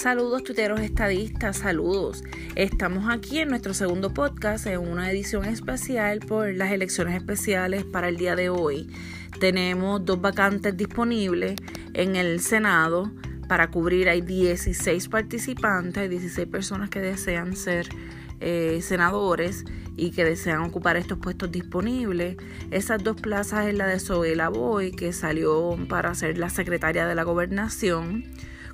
Saludos tuiteros estadistas, saludos. Estamos aquí en nuestro segundo podcast en una edición especial por las elecciones especiales para el día de hoy. Tenemos dos vacantes disponibles en el Senado para cubrir. Hay 16 participantes, hay 16 personas que desean ser eh, senadores y que desean ocupar estos puestos disponibles. Esas dos plazas es la de Zoela Boy, que salió para ser la secretaria de la gobernación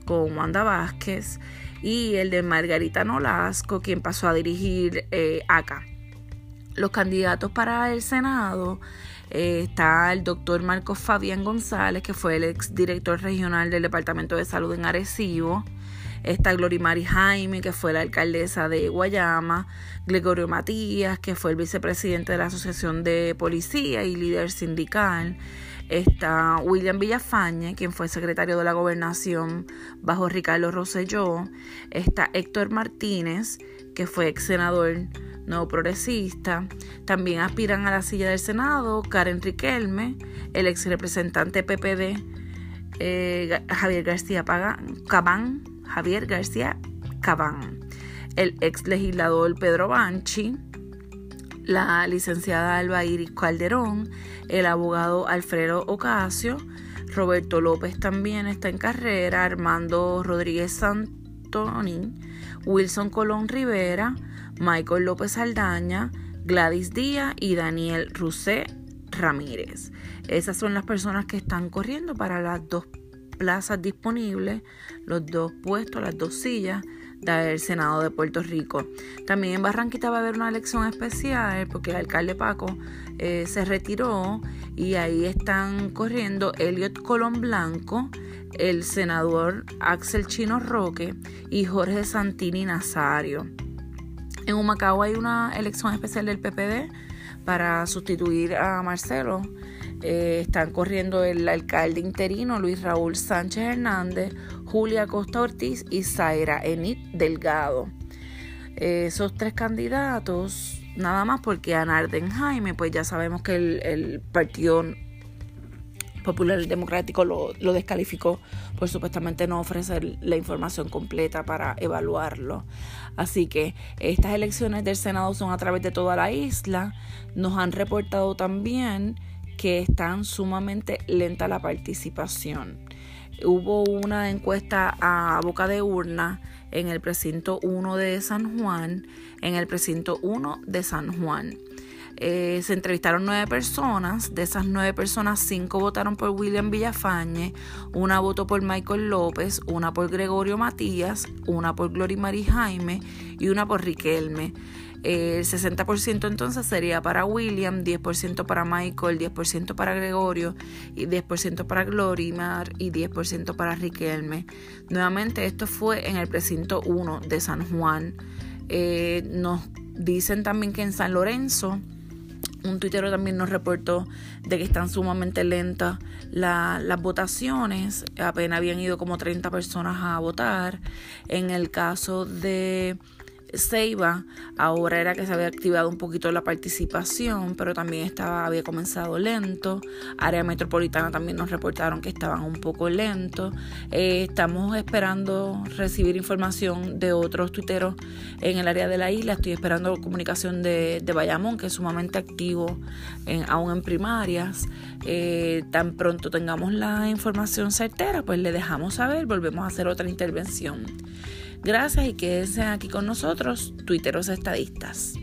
con Wanda Vázquez, y el de Margarita Nolasco, quien pasó a dirigir eh, ACA. Los candidatos para el Senado eh, está el doctor Marcos Fabián González, que fue el ex director regional del Departamento de Salud en Arecibo. Está Glorimari Jaime, que fue la alcaldesa de Guayama. Gregorio Matías, que fue el vicepresidente de la Asociación de Policía y líder sindical. Está William Villafañe, quien fue secretario de la gobernación bajo Ricardo Rosselló. Está Héctor Martínez, que fue ex senador nuevo progresista. También aspiran a la silla del Senado Karen Riquelme, el ex representante PPD eh, Javier García Cabán, Javier García Cabán, el ex legislador Pedro Banchi, la licenciada Alba Iris Calderón, el abogado Alfredo Ocasio, Roberto López también está en carrera, Armando Rodríguez Santoni, Wilson Colón Rivera, Michael López Aldaña, Gladys Díaz y Daniel Rusé Ramírez. Esas son las personas que están corriendo para las dos plazas disponibles, los dos puestos, las dos sillas del Senado de Puerto Rico. También en Barranquita va a haber una elección especial porque el alcalde Paco eh, se retiró y ahí están corriendo Elliot Colón Blanco, el senador Axel Chino Roque y Jorge Santini Nazario. En Humacao hay una elección especial del PPD para sustituir a Marcelo. Eh, están corriendo el alcalde interino Luis Raúl Sánchez Hernández, Julia Costa Ortiz y Zaira Enid Delgado. Eh, esos tres candidatos, nada más porque a Narden Jaime, pues ya sabemos que el, Partido Popular Democrático lo, lo, descalificó por supuestamente no ofrecer la información completa para evaluarlo. Así que estas elecciones del Senado son a través de toda la isla. Nos han reportado también que están sumamente lenta la participación hubo una encuesta a boca de urna en el precinto 1 de San Juan, en el precinto 1 de San Juan. Eh, se entrevistaron nueve personas, de esas nueve personas, cinco votaron por William Villafañe, una votó por Michael López, una por Gregorio Matías, una por Glory Mari Jaime y una por Riquelme. El 60% entonces sería para William, 10% para Michael, 10% para Gregorio, y 10% para Glorimar y 10% para Riquelme. Nuevamente esto fue en el precinto 1 de San Juan. Eh, nos dicen también que en San Lorenzo un tuitero también nos reportó de que están sumamente lentas las votaciones. Apenas habían ido como 30 personas a votar. En el caso de Ceiba, ahora era que se había activado un poquito la participación, pero también estaba, había comenzado lento. Área metropolitana también nos reportaron que estaban un poco lentos. Eh, estamos esperando recibir información de otros tuiteros en el área de la isla. Estoy esperando comunicación de, de Bayamón, que es sumamente activo aún en primarias. Eh, tan pronto tengamos la información certera, pues le dejamos saber, volvemos a hacer otra intervención. Gracias y quédense aquí con nosotros, tuiteros estadistas.